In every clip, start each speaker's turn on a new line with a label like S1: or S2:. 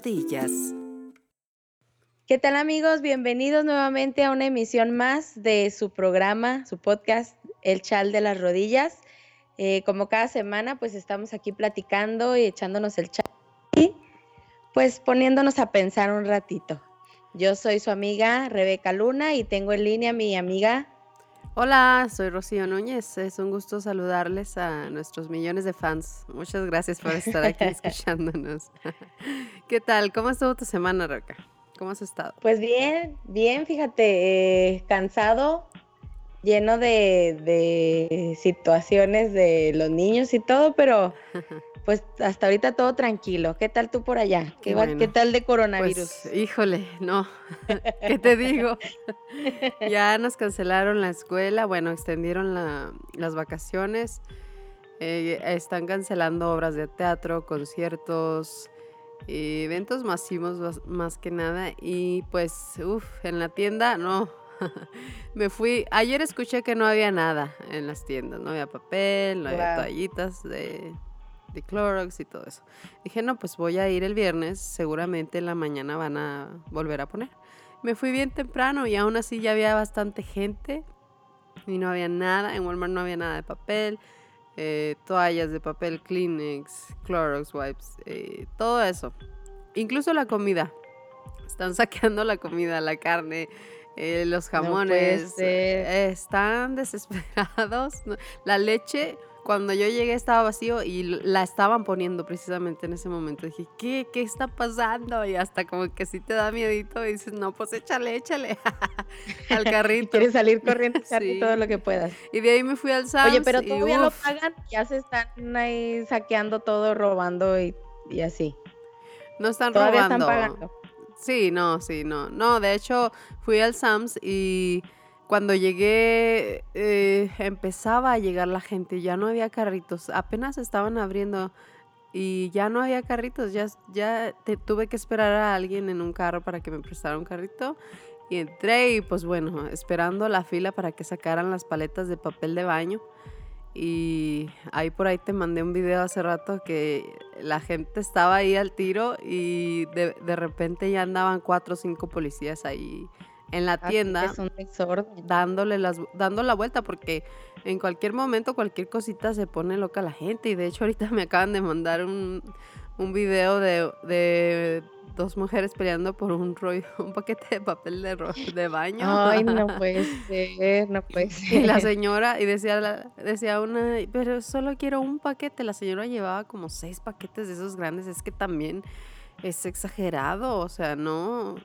S1: rodillas.
S2: ¿Qué tal amigos? Bienvenidos nuevamente a una emisión más de su programa, su podcast, El Chal de las Rodillas. Eh, como cada semana, pues estamos aquí platicando y echándonos el chat y pues poniéndonos a pensar un ratito. Yo soy su amiga Rebeca Luna y tengo en línea a mi amiga
S1: Hola, soy Rocío Núñez. Es un gusto saludarles a nuestros millones de fans. Muchas gracias por estar aquí escuchándonos. ¿Qué tal? ¿Cómo estuvo tu semana, Rebeca? ¿Cómo has estado?
S2: Pues bien, bien, fíjate, eh, cansado, lleno de, de situaciones de los niños y todo, pero Pues hasta ahorita todo tranquilo. ¿Qué tal tú por allá? ¿Qué, ¿qué tal de coronavirus?
S1: Pues, híjole, no. ¿Qué te digo? ya nos cancelaron la escuela, bueno, extendieron las vacaciones. Eh, están cancelando obras de teatro, conciertos, eventos masivos más que nada. Y pues, uff, en la tienda no. Me fui, ayer escuché que no había nada en las tiendas, no había papel, no había toallitas de de Clorox y todo eso. Dije, no, pues voy a ir el viernes, seguramente en la mañana van a volver a poner. Me fui bien temprano y aún así ya había bastante gente y no había nada, en Walmart no había nada de papel, eh, toallas de papel, Kleenex, Clorox wipes, eh, todo eso. Incluso la comida. Están saqueando la comida, la carne, eh, los jamones. están desesperados. La leche cuando yo llegué estaba vacío y la estaban poniendo precisamente en ese momento. Dije, ¿qué? ¿Qué está pasando? Y hasta como que sí te da miedito y dices, no, pues échale, échale al carrito.
S2: Quieres salir corriendo sí. todo lo que puedas.
S1: Y de ahí me fui al Sam's.
S2: Oye, pero todavía lo pagan, ya se están ahí saqueando todo, robando y, y así.
S1: No están todavía robando. están pagando. Sí, no, sí, no. No, de hecho, fui al Sam's y cuando llegué, eh, empezaba a llegar la gente, ya no había carritos, apenas estaban abriendo y ya no había carritos, ya, ya tuve que esperar a alguien en un carro para que me prestara un carrito. Y entré y pues bueno, esperando la fila para que sacaran las paletas de papel de baño. Y ahí por ahí te mandé un video hace rato que la gente estaba ahí al tiro y de, de repente ya andaban cuatro o cinco policías ahí en la tienda
S2: es un
S1: dándole las dando la vuelta porque en cualquier momento cualquier cosita se pone loca la gente y de hecho ahorita me acaban de mandar un, un video de, de, dos mujeres peleando por un rollo, un paquete de papel de, de baño.
S2: Ay, no puede ser, no puede ser.
S1: Y la señora, y decía, decía una, pero solo quiero un paquete. La señora llevaba como seis paquetes de esos grandes. Es que también es exagerado, o sea, no,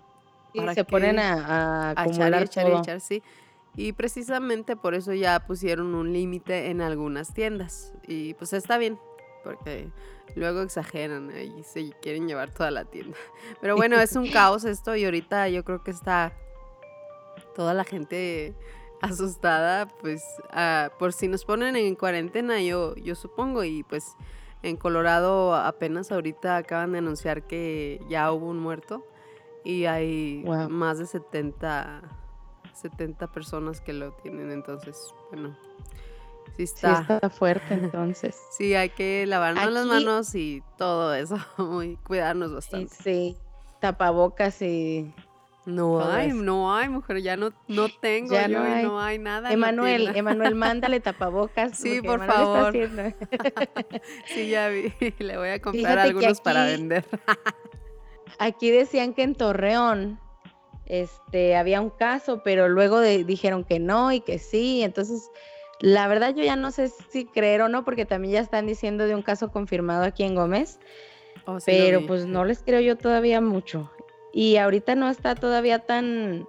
S2: se ponen a, a, echar, echar, echar,
S1: sí. Y precisamente por eso ya pusieron un límite en algunas tiendas. Y pues está bien, porque luego exageran y se quieren llevar toda la tienda. Pero bueno, es un caos esto y ahorita yo creo que está toda la gente asustada, pues ah, por si nos ponen en cuarentena, yo, yo supongo, y pues en Colorado apenas ahorita acaban de anunciar que ya hubo un muerto y hay más de 70, 70 personas que lo tienen, entonces, bueno,
S2: sí está. Sí está fuerte entonces.
S1: sí, hay que lavarnos las manos y todo eso, muy cuidarnos bastante.
S2: Sí, tapabocas y...
S1: No hay, no hay, mujer, ya no, no tengo ya yo no, hay. no hay nada.
S2: Emanuel, Emanuel, mándale tapabocas.
S1: Sí, por favor. sí, ya vi, le voy a comprar algunos para vender.
S2: Aquí decían que en Torreón este, había un caso, pero luego dijeron que no y que sí. Entonces, la verdad yo ya no sé si creer o no, porque también ya están diciendo de un caso confirmado aquí en Gómez. Oh, pero pues no les creo yo todavía mucho. Y ahorita no está todavía tan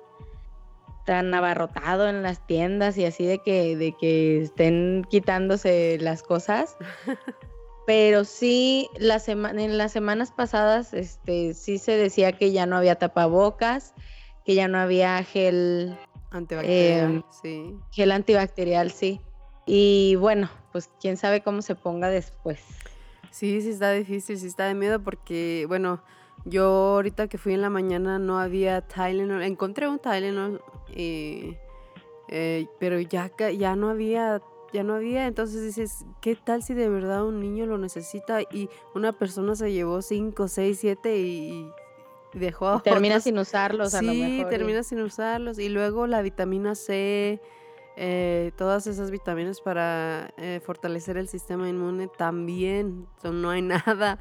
S2: tan abarrotado en las tiendas y así de que, de que estén quitándose las cosas. pero sí la en las semanas pasadas este sí se decía que ya no había tapabocas, que ya no había gel
S1: antibacterial, em, sí.
S2: Gel antibacterial, sí. Y bueno, pues quién sabe cómo se ponga después.
S1: Sí, sí está difícil, sí está de miedo porque bueno, yo ahorita que fui en la mañana no había Tylenol, encontré un Tylenol eh, pero ya ya no había ya no había. Entonces dices, ¿qué tal si de verdad un niño lo necesita y una persona se llevó 5, 6, 7 y dejó a
S2: Termina sin usarlos
S1: a lo mejor. Sí, termina sin usarlos. Y luego la vitamina C, eh, todas esas vitaminas para eh, fortalecer el sistema inmune también. no hay nada.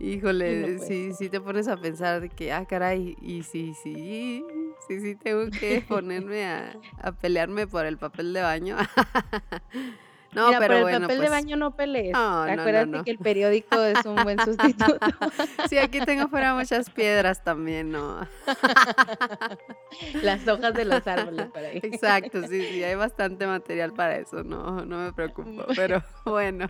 S1: Híjole, si, si te pones a pensar de que, ah, caray, y sí, sí, sí, sí, tengo que ponerme a, a pelearme por el papel de baño.
S2: No, Mira, pero el papel de pues baño no pelees. Acuérdate que el periódico es un buen sustituto.
S1: sí, aquí tengo fuera muchas piedras también, ¿no?
S2: Las hojas de los árboles por ahí.
S1: Exacto, sí, sí, hay bastante material para eso, no, no me preocupo, pero bueno.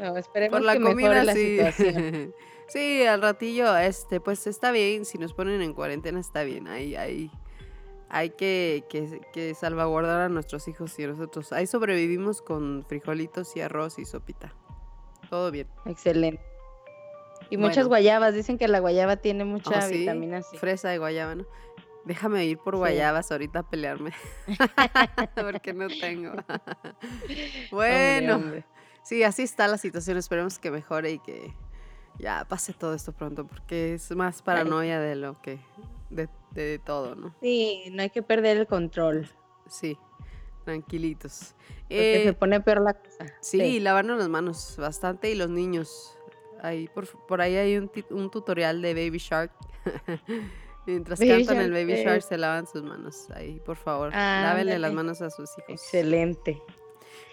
S2: No, esperemos por la que comida, la sí. situación.
S1: Sí, al ratillo, este, pues está bien, si nos ponen en cuarentena está bien, ahí, ahí hay que, que, salvaguardar a nuestros hijos y a nosotros. Ahí sobrevivimos con frijolitos y arroz y sopita. Todo bien.
S2: Excelente. Y muchas guayabas. Dicen que la guayaba tiene mucha oh, vitamina C.
S1: Fresa de guayaba, ¿no? Déjame ir por guayabas ahorita a pelearme. Porque no tengo. bueno. Sí, así está la situación. Esperemos que mejore y que ya pase todo esto pronto. Porque es más paranoia de lo que de, todo, ¿no?
S2: Sí, no hay que perder el control.
S1: Sí, tranquilitos.
S2: Porque se eh, pone peor la cosa.
S1: Sí, lavarnos las manos bastante y los niños. Ahí, por, por ahí hay un, un tutorial de Baby Shark. Mientras cantan el Baby Shark se lavan sus manos. Ahí, por favor, ah, lávenle las manos a sus hijos.
S2: Excelente.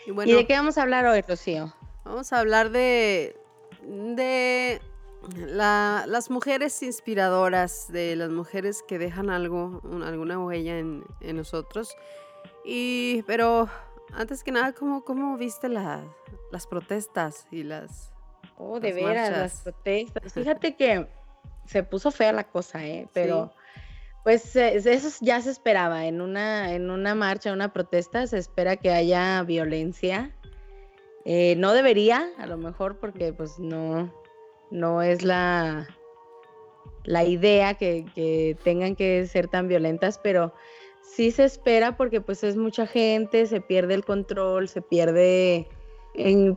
S2: Y, bueno, ¿Y de qué vamos a hablar hoy, Rocío?
S1: Vamos a hablar de, de las mujeres inspiradoras, de las mujeres que dejan algo, alguna huella en, nosotros. Y, pero antes que nada, ¿cómo, cómo viste las protestas y las...
S2: Oh, de veras, las protestas. Fíjate que se puso fea la cosa, ¿eh? Pero... Pues eso ya se esperaba, en una, en una marcha, una protesta, se espera que haya violencia. Eh, no debería, a lo mejor, porque pues no, no es la, la idea que, tengan que ser tan violentas, pero sí se espera porque pues es mucha gente, se pierde el control, se pierde,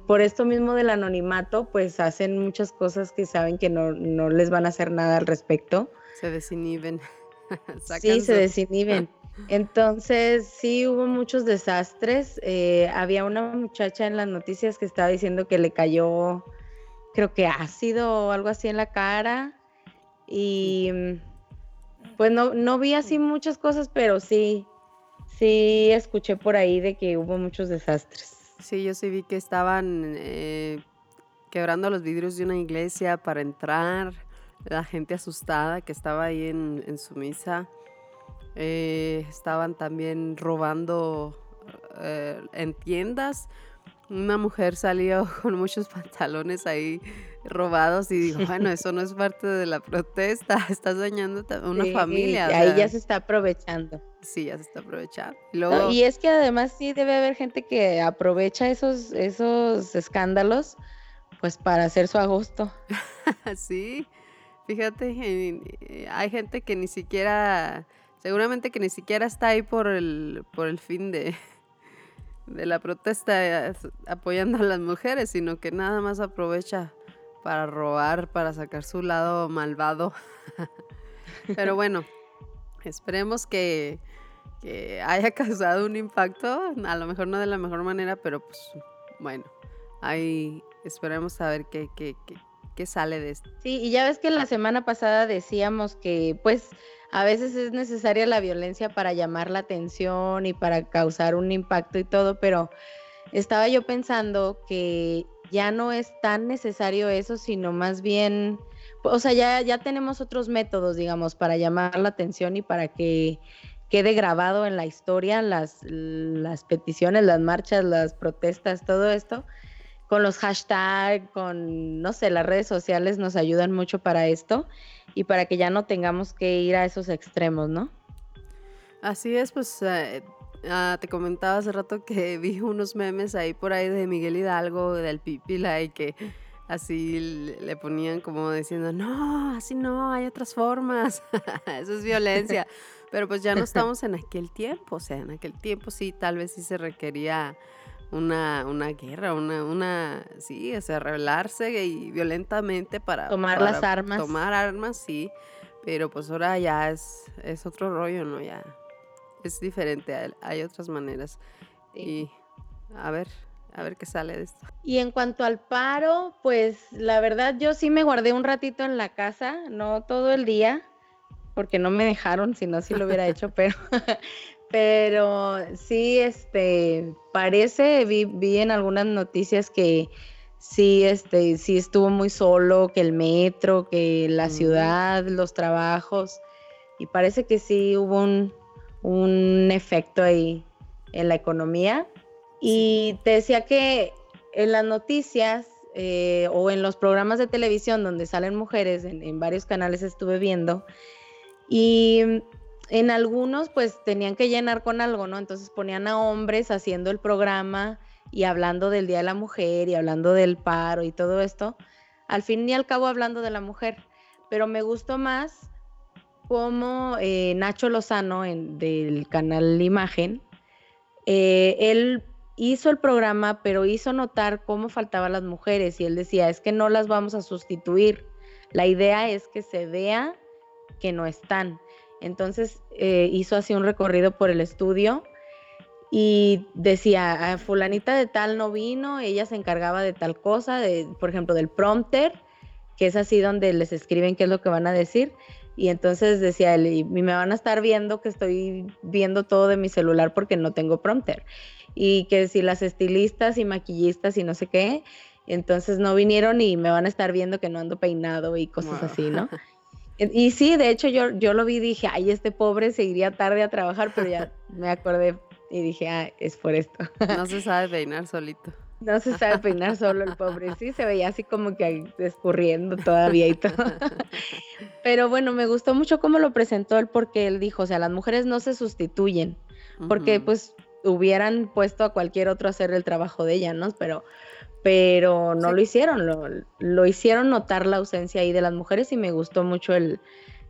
S2: por esto mismo del anonimato, pues hacen muchas cosas que saben que no, les van a hacer nada al respecto.
S1: Se desinhiben.
S2: sí, se desinhiben. Entonces, sí hubo muchos desastres. Eh, había una muchacha en las noticias que estaba diciendo que le cayó creo que ácido o algo así en la cara. Y pues no, no vi así muchas cosas, pero sí, sí escuché por ahí de que hubo muchos desastres.
S1: Sí, yo sí vi que estaban eh, quebrando los vidrios de una iglesia para entrar, la gente asustada que estaba ahí en, su misa. Eh, estaban también robando eh, en tiendas una mujer salió con muchos pantalones ahí robados y dijo, bueno, eso no es parte de la protesta, estás dañando a una familia.
S2: ahí ya se está aprovechando.
S1: Sí, ya se está aprovechando.
S2: Y, es que además sí debe haber gente que aprovecha esos, esos escándalos pues para hacer su agosto.
S1: sí, fíjate, eh, hay gente que ni siquiera, seguramente que ni siquiera está ahí por el, por el fin de, de la protesta apoyando a las mujeres, sino que nada más aprovecha para robar, para sacar su lado malvado. Pero bueno, esperemos que, haya causado un impacto, a lo mejor no de la mejor manera, pero pues bueno, ahí esperemos a ver qué, qué, qué, sale de esto.
S2: Sí, y ya ves que la semana pasada decíamos que pues a veces es necesaria la violencia para llamar la atención y para causar un impacto y todo, pero estaba yo pensando que ya no es tan necesario eso, sino más bien, o sea, ya, ya tenemos otros métodos, digamos, para llamar la atención y para que quede grabado en la historia las, las peticiones, las marchas, las protestas, todo esto con los hashtags, con, no sé, las redes sociales nos ayudan mucho para esto y para que ya no tengamos que ir a esos extremos, ¿no?
S1: Así es, pues eh, ah, te comentaba hace rato que vi unos memes ahí por ahí de Miguel Hidalgo, del Pipila, y que así le ponían como diciendo, no, así no, hay otras formas, eso es violencia. Pero pues ya no estamos en aquel tiempo, o sea, en aquel tiempo sí, tal vez sí se requería una, una guerra, una, una, sí, o sea, rebelarse y violentamente para
S2: tomar las armas.
S1: Tomar armas, sí, pero pues ahora ya es, es otro rollo, ¿no? Ya es diferente, hay otras maneras. Y a ver, a ver qué sale de esto.
S2: Y en cuanto al paro, pues la verdad yo sí me guardé un ratito en la casa, no todo el día, porque no me dejaron, si no sí lo hubiera hecho, pero pero sí, este, parece, vi, vi en algunas noticias que sí, este, sí estuvo muy solo, que el metro, que la ciudad, los trabajos, y parece que sí hubo un, un efecto ahí en la economía. Y te decía que en las noticias eh, o en los programas de televisión donde salen mujeres, en, en varios canales estuve viendo, y en algunos pues tenían que llenar con algo, ¿no? Entonces ponían a hombres haciendo el programa y hablando del Día de la Mujer y hablando del paro y todo esto, al fin y al cabo hablando de la mujer, pero me gustó más como eh, Nacho Lozano en, del canal Imagen, eh, él hizo el programa, pero hizo notar cómo faltaban las mujeres y él decía, es que no las vamos a sustituir, la idea es que se vea que no están. Entonces eh, hizo así un recorrido por el estudio y decía, fulanita de tal no vino, ella se encargaba de tal cosa, de, por ejemplo, del prompter, que es así donde les escriben qué es lo que van a decir. Y entonces decía él, y me van a estar viendo que estoy viendo todo de mi celular porque no tengo prompter. Y que si las estilistas y maquillistas y no sé qué, entonces no vinieron y me van a estar viendo que no ando peinado y cosas así, ¿no? Y sí, de hecho yo, yo lo vi y dije, ay, este pobre seguiría tarde a trabajar, pero ya me acordé y dije, ah, es por esto.
S1: No se sabe peinar solito.
S2: No se sabe peinar solo el pobre, sí, se veía así como que escurriendo todavía y todo. Pero bueno, me gustó mucho cómo lo presentó él porque él dijo, o sea, las mujeres no se sustituyen, porque pues hubieran puesto a cualquier otro a hacer el trabajo de ella, ¿no? Pero pero no lo hicieron, lo, lo, hicieron notar la ausencia ahí de las mujeres y me gustó mucho el,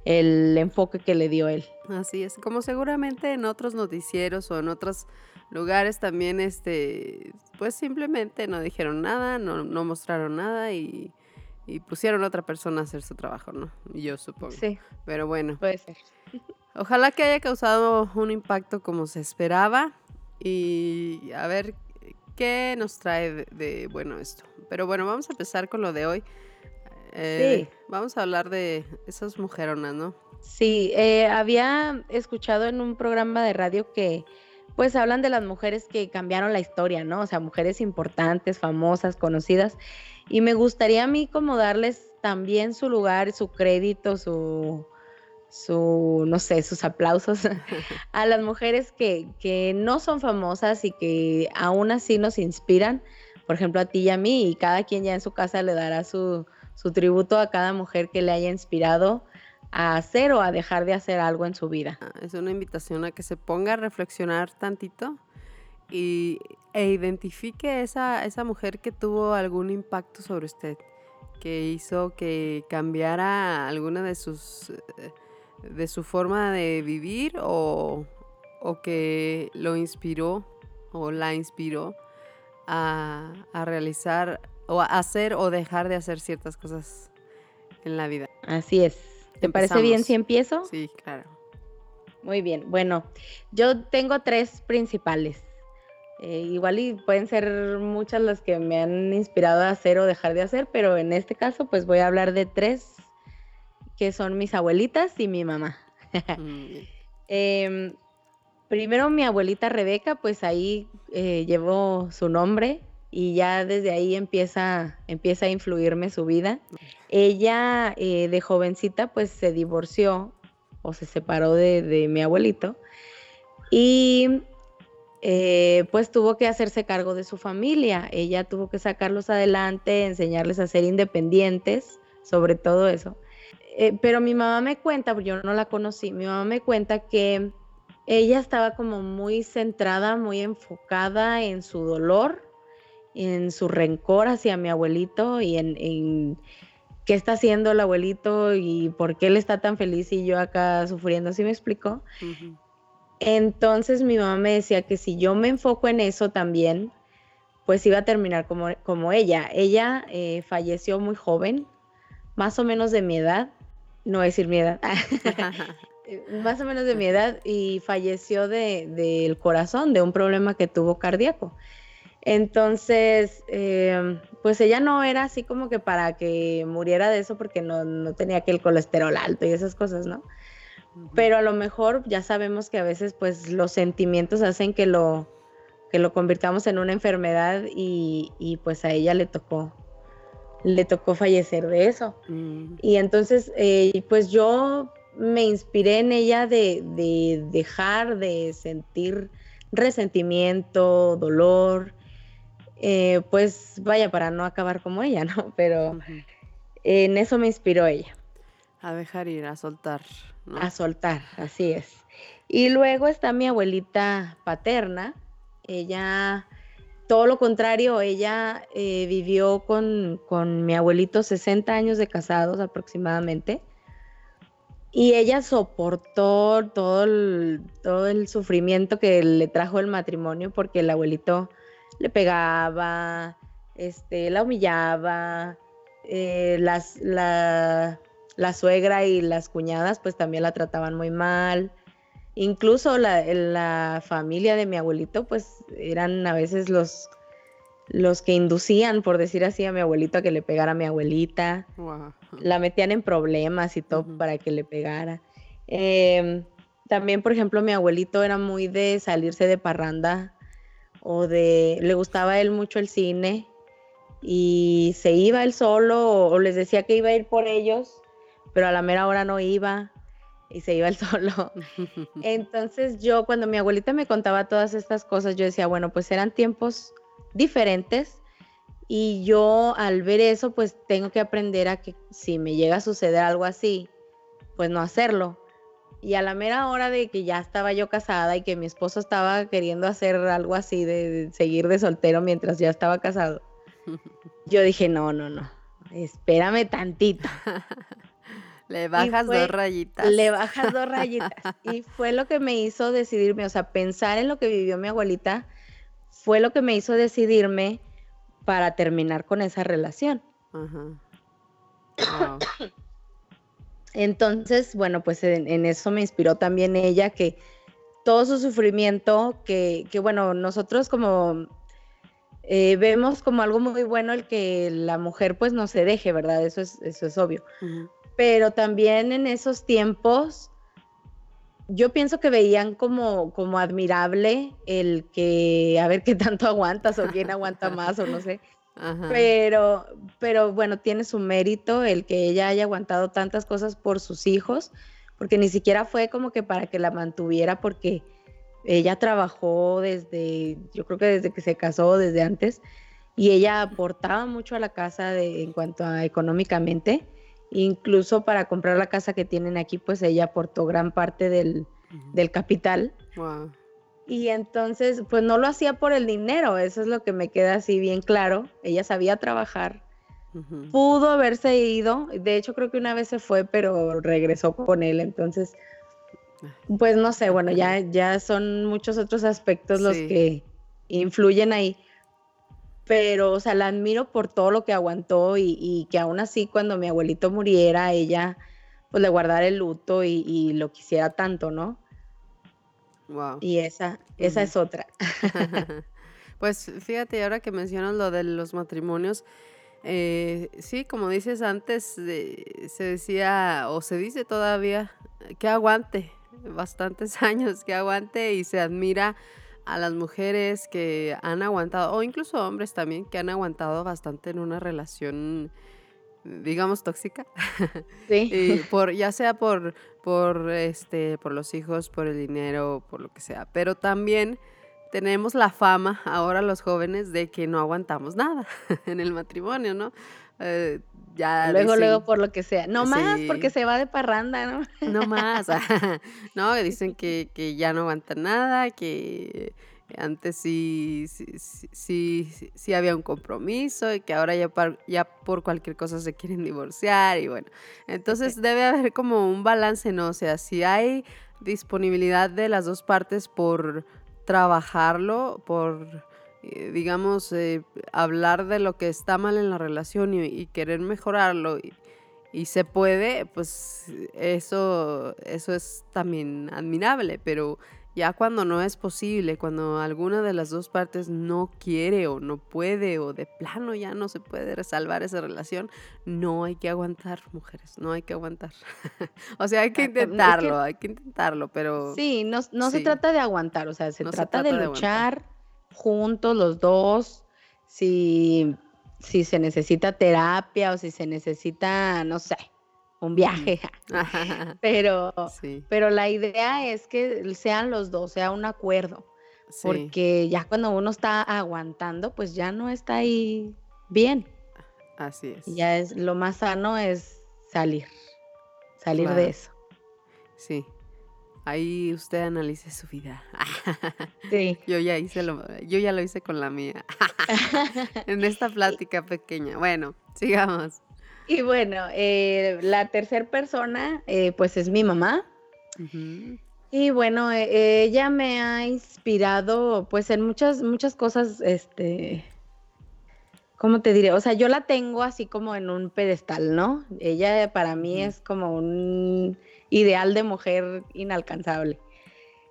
S2: el enfoque que le dio él.
S1: Así es, como seguramente en otros noticieros o en otros lugares también, este, pues simplemente no dijeron nada, no, no mostraron nada y, y, pusieron a otra persona a hacer su trabajo, ¿no? Yo supongo. Sí. Pero bueno.
S2: Puede ser.
S1: Ojalá que haya causado un impacto como se esperaba y a ver qué nos trae de, bueno esto. Pero bueno, vamos a empezar con lo de hoy. Eh, sí. Vamos a hablar de esas mujeronas, ¿no?
S2: Sí, eh, había escuchado en un programa de radio que pues hablan de las mujeres que cambiaron la historia, ¿no? O sea, mujeres importantes, famosas, conocidas. Y me gustaría a mí como darles también su lugar, su crédito, su, su, no sé, sus aplausos a las mujeres que, que, no son famosas y que aún así nos inspiran, por ejemplo a ti y a mí, y cada quien ya en su casa le dará su, su tributo a cada mujer que le haya inspirado a hacer o a dejar de hacer algo en su vida.
S1: Ah, es una invitación a que se ponga a reflexionar tantito y, e identifique esa, esa mujer que tuvo algún impacto sobre usted, que hizo que cambiara alguna de sus... Eh, de su forma de vivir o, que lo inspiró o la inspiró a, realizar o a hacer o dejar de hacer ciertas cosas en la vida.
S2: Así es. ¿Te parece bien si empiezo?
S1: Sí, claro.
S2: Muy bien. Bueno, yo tengo tres principales. Eh, igual y pueden ser muchas las que me han inspirado a hacer o dejar de hacer, pero en este caso pues voy a hablar de tres que son mis abuelitas y mi mamá. Mm, em, primero mi abuelita Rebeca, pues ahí eh, llevó su nombre y ya desde ahí empieza, empieza a influirme su vida. Ella eh, de jovencita pues se divorció o se separó de, mi abuelito y eh, pues tuvo que hacerse cargo de su familia. Ella tuvo que sacarlos adelante, enseñarles a ser independientes, sobre todo eso. Eh, pero mi mamá me cuenta, porque yo no la conocí, mi mamá me cuenta que ella estaba como muy centrada, muy enfocada en su dolor, en su rencor hacia mi abuelito y en, qué está haciendo el abuelito y por qué él está tan feliz y yo acá sufriendo, ¿sí me explicó? Entonces mi mamá me decía que si yo me enfoco en eso también, pues iba a terminar como, como ella. Ella eh, falleció muy joven, más o menos de mi edad, no voy a decir mi edad, más o menos de mi edad, y falleció del de, corazón, de un problema que tuvo cardíaco. Entonces, em, pues ella no era así como que para que muriera de eso porque no, no tenía que el colesterol alto y esas cosas, ¿no? Pero a lo mejor ya sabemos que a veces pues los sentimientos hacen que lo, que lo convirtamos en una enfermedad y, y pues a ella le tocó, le tocó fallecer de eso. Mm. Y entonces eh, pues yo me inspiré en ella de, de dejar de sentir resentimiento, dolor, eh, pues vaya, para no acabar como ella, ¿no? Pero en eso me inspiró ella.
S1: A dejar ir, a soltar.
S2: A soltar, así es. Y luego está mi abuelita paterna. Ella, todo lo contrario, ella eh, vivió con, con mi abuelito 60 años de casados aproximadamente. Y ella soportó todo el, todo el sufrimiento que le trajo el matrimonio porque el abuelito le pegaba, este, la humillaba, eh, las, la, la, suegra y las cuñadas pues también la trataban muy mal. Incluso la, la, familia de mi abuelito pues eran a veces los, los que inducían, por decir así, a mi abuelito a que le pegara a mi abuelita. La metían en problemas y todo para que le pegara. Em, también, por ejemplo, mi abuelito era muy de salirse de parranda o de, le gustaba a él mucho el cine y se iba él solo o, les decía que iba a ir por ellos, pero a la mera hora no iba y se iba él solo. Entonces yo cuando mi abuelita me contaba todas estas cosas, yo decía, bueno, pues eran tiempos diferentes y yo al ver eso, pues tengo que aprender a que si me llega a suceder algo así, pues no hacerlo. Y a la mera hora de que ya estaba yo casada y que mi esposo estaba queriendo hacer algo así, de, seguir de soltero mientras ya estaba casado, yo dije, no, no, no, espérame tantito.
S1: Le bajas dos rayitas.
S2: Le bajas dos rayitas. y fue lo que me hizo decidirme, o sea, pensar en lo que vivió mi abuelita, fue lo que me hizo decidirme para terminar con esa relación. Ajá. Entonces, bueno, pues en, eso me inspiró también ella, que todo su sufrimiento, que, que bueno, nosotros como eh, vemos como algo muy bueno el que la mujer pues no se deje, ¿verdad? Eso es, eso es obvio. Pero también en esos tiempos, yo pienso que veían como, como admirable el que a ver qué tanto aguantas o quién aguanta más o no sé. Pero, pero bueno, tiene su mérito el que ella haya aguantado tantas cosas por sus hijos, porque ni siquiera fue como que para que la mantuviera, porque ella trabajó desde, yo creo que desde que se casó, desde antes, y ella aportaba mucho a la casa de, en cuanto a económicamente, incluso para comprar la casa que tienen aquí, pues ella aportó gran parte del, del capital. Wow. Y entonces, pues no lo hacía por el dinero, eso es lo que me queda así bien claro. Ella sabía trabajar, pudo haberse ido, de hecho creo que una vez se fue, pero regresó con él, entonces, pues no sé, bueno, ya, ya son muchos otros aspectos los que influyen ahí. Pero, o sea, la admiro por todo lo que aguantó y, que aún así cuando mi abuelito muriera, ella pues le guardara el luto y, y lo quisiera tanto, ¿no? Y esa, esa es otra.
S1: pues fíjate, ahora que mencionas lo de los matrimonios, eh, sí, como dices antes, se decía o se dice todavía que aguante, bastantes años que aguante y se admira a las mujeres que han aguantado, o incluso hombres también, que han aguantado bastante en una relación digamos tóxica. Sí. Por ya sea por por este por los hijos por el dinero por lo que sea. Pero también tenemos la fama ahora los jóvenes de que no aguantamos nada en el matrimonio no eh,
S2: ya luego luego por lo que sea. No más porque se va de parranda no
S1: no más no dicen que, que ya no aguantan nada que antes sí, sí, sí, había un compromiso y que ahora ya, ya por cualquier cosa se quieren divorciar y bueno, entonces debe haber como un balance, ¿no? O sea, si hay disponibilidad de las dos partes por trabajarlo, por eh, digamos, eh, hablar de lo que está mal en la relación y, querer mejorarlo y, y, se puede, pues eso, eso es también admirable, pero ya cuando no es posible, cuando alguna de las dos partes no quiere o no puede o de plano ya no se puede resalvar esa relación, no hay que aguantar, mujeres, no hay que aguantar. o sea, hay que intentarlo, hay que intentarlo, pero...
S2: Sí, no, no se trata de aguantar, o sea, se, trata, de luchar juntos los dos, si, si se necesita terapia o si se necesita, no sé, un viaje. pero, pero la idea es que sean los dos, sea un acuerdo. Porque ya cuando uno está aguantando, pues ya no está ahí bien.
S1: Así es.
S2: ya es lo más sano es salir, salir de eso.
S1: Sí. Ahí usted analice su vida. Sí. Yo ya hice lo, yo ya lo hice con la mía. en esta plática pequeña. Bueno, sigamos.
S2: Y bueno, eh, la tercera persona, eh, pues es mi mamá. Y bueno, e, ella me ha inspirado, pues en muchas, muchas cosas, este, ¿cómo te diré? O sea, yo la tengo así como en un pedestal, ¿no? Ella para mí es como un ideal de mujer inalcanzable.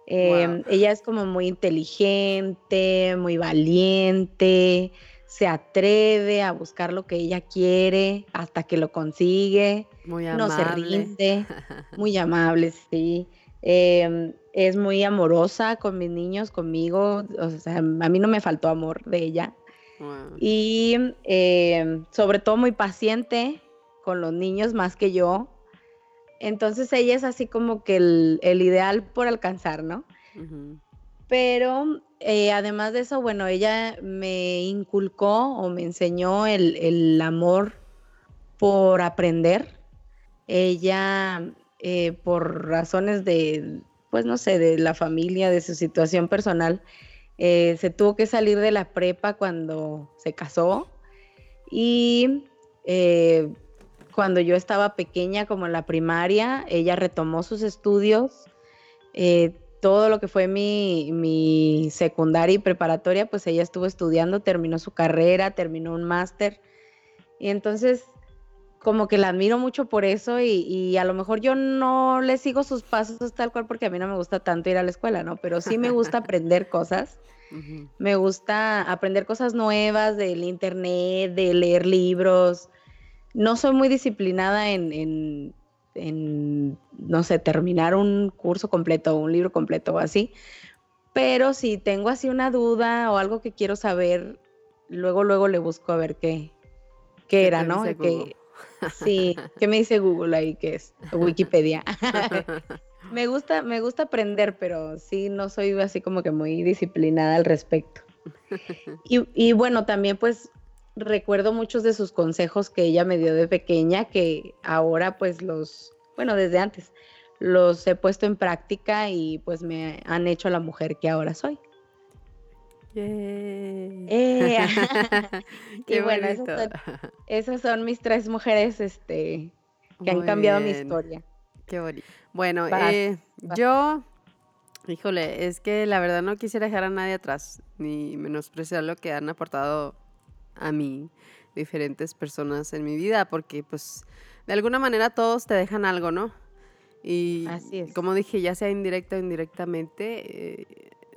S2: Em, ella es como muy inteligente, muy valiente, se atreve a buscar lo que ella quiere hasta que lo consigue. Muy amable. No se rinde. Muy amable, sí. Em, es muy amorosa con mis niños, conmigo. O sea, a mí no me faltó amor de ella. Y em, sobre todo muy paciente con los niños más que yo. Entonces ella es así como que el, ideal por alcanzar, ¿no? Pero eh, además de eso, bueno, ella me inculcó o me enseñó el, amor por aprender. Ella, eh, por razones de, pues no sé, de la familia, de su situación personal, eh, se tuvo que salir de la prepa cuando se casó y cuando yo estaba pequeña, como en la primaria, ella retomó sus estudios todo lo que fue mi, secundaria y preparatoria, pues ella estuvo estudiando, terminó su carrera, terminó un máster. Y entonces, como que la admiro mucho por eso y, a lo mejor yo no le sigo sus pasos tal cual porque a mí no me gusta tanto ir a la escuela, ¿no? Pero sí me gusta aprender cosas. Me gusta aprender cosas nuevas del internet, de leer libros. No soy muy disciplinada en en, no sé, terminar un curso completo un libro completo o así. Pero si tengo así una duda o algo que quiero saber, luego, luego le busco a ver qué, qué, era, ¿no? Que, sí, ¿qué me dice Google ahí que es? Wikipedia. me gusta, me gusta aprender, pero sí no soy así como que muy disciplinada al respecto. Y, y bueno, también pues recuerdo muchos de sus consejos que ella me dio de pequeña, que ahora pues los, bueno, desde antes, los he puesto en práctica y pues me han hecho la mujer que ahora soy. Eh, y bueno, esas son, mis tres mujeres este, que han cambiado mi historia.
S1: Qué bonito. Bueno, eh, yo, híjole, es que la verdad no quisiera dejar a nadie atrás, ni menospreciar lo que han aportado a mí diferentes personas en mi vida, porque pues de alguna manera todos te dejan algo, ¿no? Y como dije, ya sea indirecta o indirectamente, eh,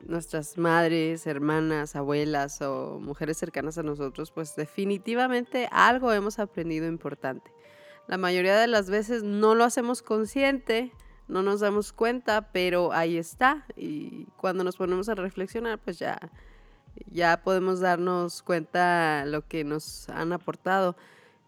S1: nuestras madres, hermanas, abuelas o mujeres cercanas a nosotros, pues definitivamente algo hemos aprendido importante. La mayoría de las veces no lo hacemos consciente, no nos damos cuenta, pero ahí está. Y cuando nos ponemos a reflexionar, pues ya ya podemos darnos cuenta lo que nos han aportado.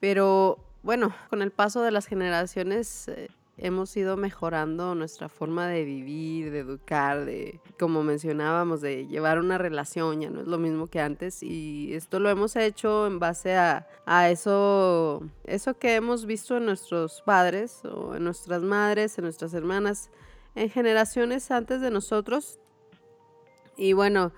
S1: Pero bueno, con el paso de las generaciones eh, hemos ido mejorando nuestra forma de vivir, de educar, de, como mencionábamos, de llevar una relación, ya no es lo mismo que antes. Y esto lo hemos hecho en base a, a eso, eso que hemos visto en nuestros padres o en nuestras madres, en nuestras hermanas, en generaciones antes de nosotros. Y bueno,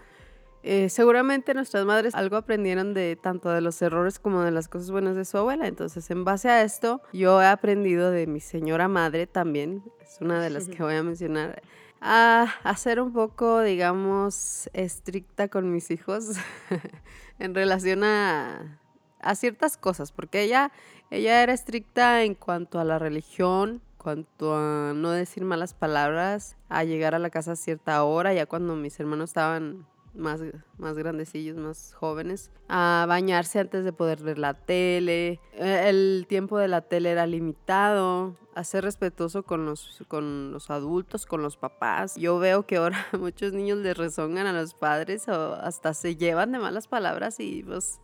S1: eh, seguramente nuestras madres algo aprendieron de tanto de los errores como de las cosas buenas de su abuela. Entonces, en base a esto, yo he aprendido de mi señora madre también, es una de las que voy a mencionar. a, a ser un poco, digamos, estricta con mis hijos en relación a, a ciertas cosas, porque ella, ella era estricta en cuanto a la religión, cuanto a no decir malas palabras, a llegar a la casa a cierta hora, ya cuando mis hermanos estaban más, más grandecillos, más jóvenes, a bañarse antes de poder ver la tele. Eh, el tiempo de la tele era limitado, a ser respetuoso con los, con los adultos, con los papás. Yo veo que ahora muchos niños les rezongan a los padres o hasta se llevan de malas palabras y pues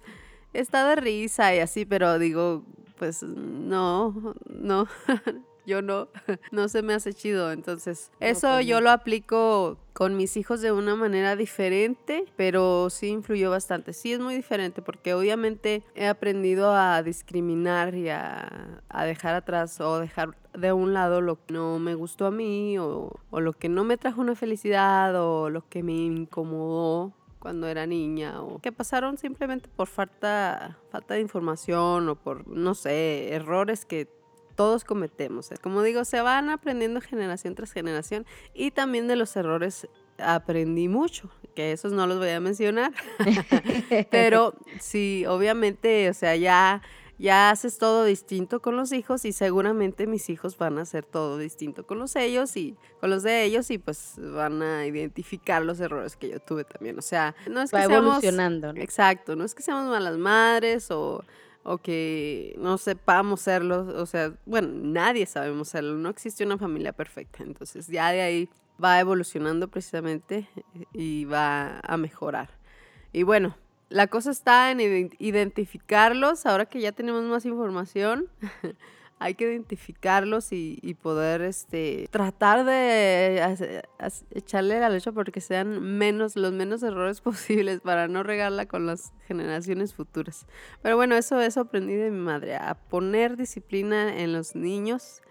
S1: está de risa y así, pero digo, pues no, no. yo no, no se me hace chido. Entonces, eso yo lo aplico con mis hijos de una manera diferente, pero sí influyó bastante. Sí es muy diferente porque obviamente he aprendido a discriminar y a, a dejar atrás o dejar de un lado lo que no me gustó a mí o, o lo que no me trajo una felicidad o lo que me incomodó cuando era niña o que pasaron simplemente por falta, falta de información o por, no sé, errores que todos cometemos. Como digo, se van aprendiendo generación tras generación y también de los errores aprendí mucho, que esos no los voy a mencionar, pero sí, obviamente, o sea, ya ya haces todo distinto con los hijos y seguramente mis hijos van a hacer todo distinto con los ellos y con los de ellos y pues van a identificar los errores que yo tuve también. O sea, no es que
S2: Va
S1: seamos
S2: evolucionando, ¿no?
S1: exacto, no es que seamos malas madres o o que no sepamos serlo, o sea, bueno, nadie sabemos serlo, no existe una familia perfecta, entonces ya de ahí va evolucionando precisamente y va a mejorar. Y bueno, la cosa está en ident- identificarlos, ahora que ya tenemos más información, hay que identificarlos y, poder este, tratar de echarle la leche porque sean menos, los menos errores posibles para no regarla con las generaciones futuras. Pero bueno, eso, eso aprendí de mi madre, a poner disciplina en los niños,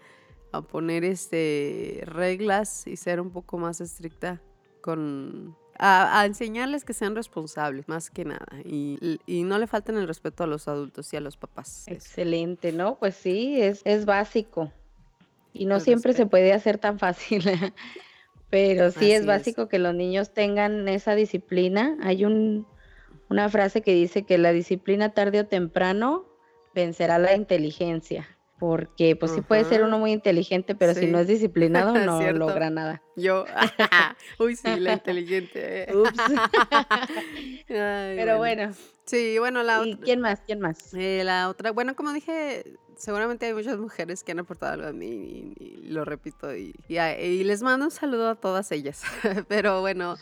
S1: a poner este, reglas y ser un poco más estricta con... A, a enseñarles que sean responsables, más que nada, y, y no le falten el respeto a los adultos y a los papás.
S2: Excelente, ¿no? Pues sí, es, es básico. Y no
S1: El
S2: siempre se puede hacer tan fácil. Pero sí
S1: Así
S2: es
S1: es.
S2: básico que los niños tengan esa disciplina. Hay un, una frase que dice que la disciplina tarde o temprano vencerá la inteligencia. Porque pues sí puede ser uno muy inteligente, pero si no es disciplinado no
S1: Cierto.
S2: logra nada.
S1: Yo, uy, sí, la inteligente. eh.
S2: Ups.
S1: Ay,
S2: Pero bueno,
S1: Sí, bueno, la
S2: ¿y
S1: otra,
S2: quién más? ¿Quién más?
S1: eh, la otra, bueno, como dije, seguramente hay muchas mujeres que han aportado algo a mí y, y lo repito y, y y les mando un saludo a todas ellas. Pero bueno,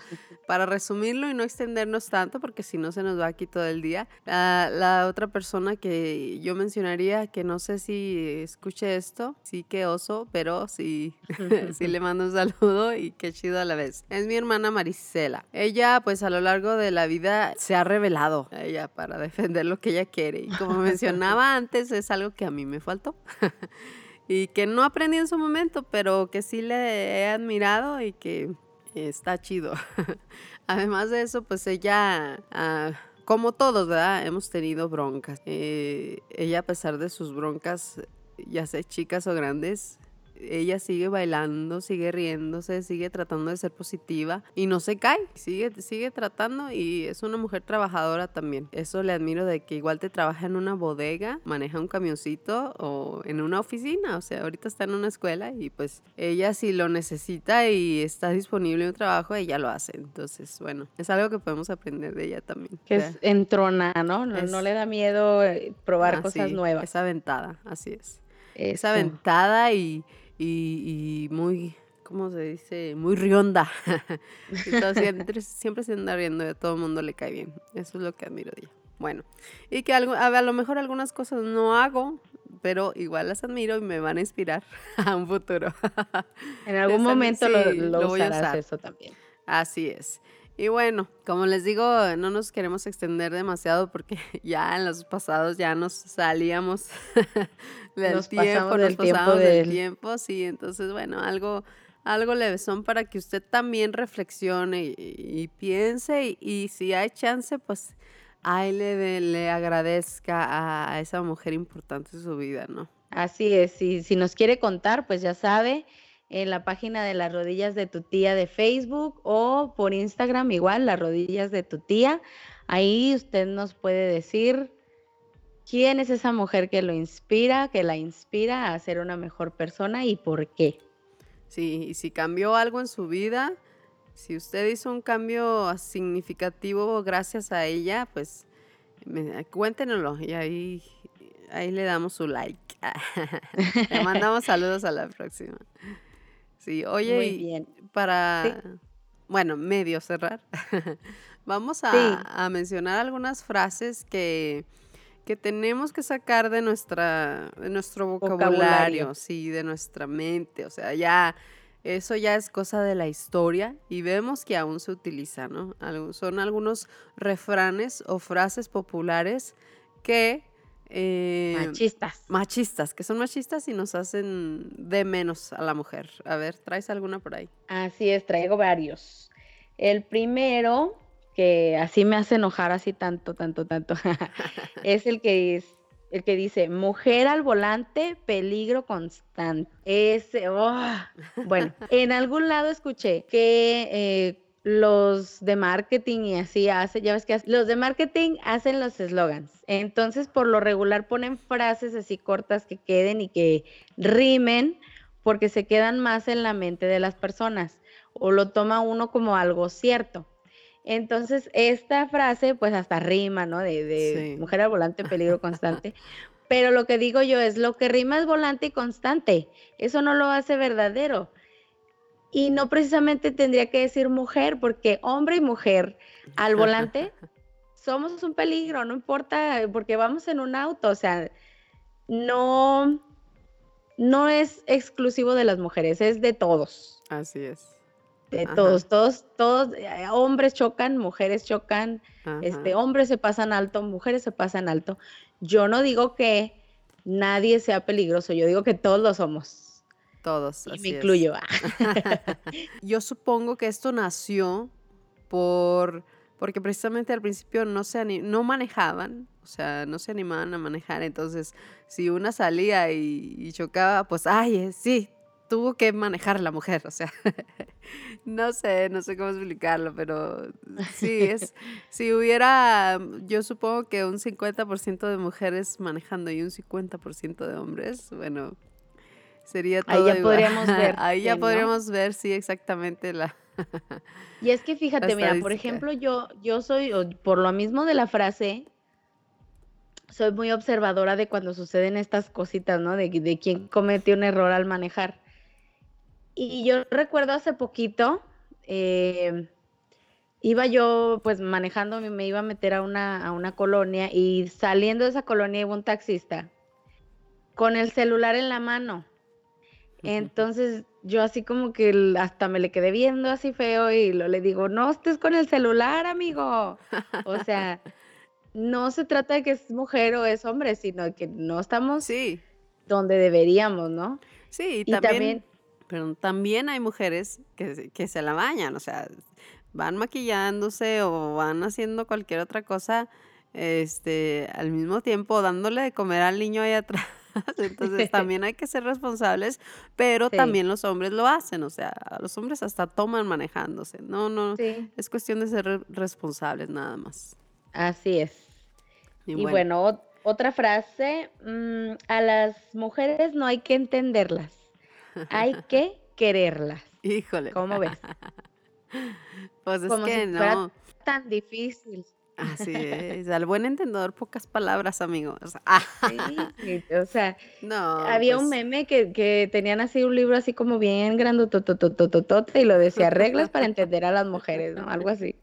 S1: para resumirlo y no extendernos tanto, porque si no se nos va aquí todo el día, la, la otra persona que yo mencionaría, que no sé si escuche esto, sí que oso, pero sí, sí le mando un saludo y qué chido a la vez. Es mi hermana Marisela. Ella, pues a lo largo de la vida se ha revelado a ella para defender lo que ella quiere. Y como mencionaba antes, es algo que a mí me faltó. y que no aprendí en su momento, pero que sí le he admirado y que está chido. Además de eso, pues ella, ah, como todos, ¿verdad? Hemos tenido broncas. Eh, ella, a pesar de sus broncas, ya sea chicas o grandes, ella sigue bailando, sigue riéndose, sigue tratando de ser positiva y no se cae, sigue, sigue tratando y es una mujer trabajadora también. Eso le admiro de que igual te trabaja en una bodega, maneja un camioncito o en una oficina, o sea, ahorita está en una escuela y pues ella si lo necesita y está disponible en un trabajo, ella lo hace. Entonces, bueno, es algo que podemos aprender de ella también.
S2: Que
S1: O sea,
S2: es entrona, ¿no? No,
S1: es-
S2: no le da miedo eh, probar
S1: ah,
S2: cosas
S1: sí,
S2: nuevas.
S1: Es aventada, así es. Es
S2: Eso.
S1: aventada y, y, y muy, ¿cómo se dice? Muy rionda. Entonces, siempre, se anda riendo y a todo el mundo le cae bien. Eso es lo que admiro de ella. Bueno, y que algo- a, a lo mejor algunas cosas no hago, pero igual las admiro y me van a inspirar a un futuro.
S2: En algún momento lo,
S1: sí,
S2: lo
S1: lo voy a
S2: usarás
S1: usar.
S2: eso también.
S1: Así es. Y bueno, como les digo, no nos queremos extender demasiado porque ya en los pasados ya nos salíamos del
S2: Nos
S1: tiempo, nos pasábamos del
S2: del-
S1: tiempo, sí, entonces bueno, algo, algo son para que usted también reflexione y, y piense y, y si hay chance, pues ahí le, de- le agradezca a, a esa mujer importante en su vida, ¿no?
S2: Así es, y si nos quiere contar, pues ya sabe, en la página de las rodillas de tu tía de Facebook o por Instagram igual, las rodillas de tu tía. Ahí usted nos puede decir quién es esa mujer que lo inspira, que la inspira a ser una mejor persona y por qué.
S1: Sí, y si cambió algo en su vida, si usted hizo un cambio significativo gracias a ella, pues cuéntenoslo y ahí, ahí le damos su like. le mandamos saludos a la próxima. Sí, oye, para, bueno, medio cerrar, vamos a, mencionar algunas frases que, que tenemos que sacar de, nuestra, de nuestro vocabulario, vocabulario, sí, de nuestra mente. O sea, ya eso ya es cosa de la historia y vemos que aún se utiliza, ¿no? Son algunos refranes o frases populares que
S2: eh, machistas.
S1: Machistas, que son machistas y nos hacen de menos a la mujer. A ver, ¿traes alguna por ahí?
S2: Así es, traigo varios. El primero, que así me hace enojar así tanto, tanto, tanto, es el que es el que dice, mujer al volante, peligro constante. Ese, oh. bueno, en algún lado escuché que eh, los de marketing y así hace, ya ves que los de marketing hacen los eslogans. Entonces, por lo regular ponen frases así cortas que queden y que rimen porque se quedan más en la mente de las personas o lo toma uno como algo cierto. Entonces, esta frase pues hasta rima, ¿no? De, mujer al volante, peligro constante. Pero lo que digo yo es, lo que rima es volante y constante. Eso no lo hace verdadero. Y no precisamente tendría que decir mujer, porque hombre y mujer al volante somos un peligro, no importa, porque vamos en un auto, o sea, no, no es exclusivo de las mujeres, es de todos.
S1: Así es.
S2: De todos, todos, todos, eh, hombres chocan, mujeres chocan, este, hombres se pasan alto, mujeres se pasan alto. Yo no digo que nadie sea peligroso, yo digo que todos lo somos.
S1: Todos.
S2: Y me incluyo.
S1: Yo supongo que esto nació por porque precisamente al principio no se no manejaban, o sea, no se animaban a manejar, entonces si una salía y, chocaba, pues ay, eh, sí, tuvo que manejar la mujer, o sea, no sé, no sé cómo explicarlo, pero sí, es, si hubiera, yo supongo que un 50% de mujeres manejando y un 50% de hombres, bueno, Sería todo.
S2: Ahí ya podríamos ver.
S1: Ahí ya podríamos ver, sí, exactamente la.
S2: y es que fíjate, mira, por ejemplo, yo, yo soy, por lo mismo de la frase, soy muy observadora de cuando suceden estas cositas, ¿no? De, de quién cometió un error al manejar. Y yo recuerdo hace poquito, eh, iba yo pues manejando, me iba a meter a una, a una colonia y saliendo de esa colonia iba un taxista con el celular en la mano. Entonces yo así como que hasta me le quedé viendo así feo y lo, le digo, no estés con el celular, amigo. O sea, no se trata de que es mujer o es hombre, sino de que no estamos sí. donde deberíamos, ¿no?
S1: Sí, y también, pero también hay mujeres que, que se la bañan, o sea, van maquillándose o van haciendo cualquier otra cosa, este, al mismo tiempo dándole de comer al niño ahí atrás Entonces también hay que ser responsables, pero también los hombres lo hacen, o sea, los hombres hasta toman manejándose. No, no, es cuestión de ser responsables nada más.
S2: Así es. Y, bueno. otra frase, mm, a las mujeres no hay que entenderlas, hay que quererlas.
S1: Híjole.
S2: ¿Cómo ves?
S1: Pues es que no.
S2: tan difícil.
S1: Así es, al buen entendedor, pocas palabras, amigos.
S2: Sí, o sea, no, había un pues meme que, que, tenían así un libro así como bien grandotototototote y lo decía, reglas para entender a las mujeres, ¿no? Algo así.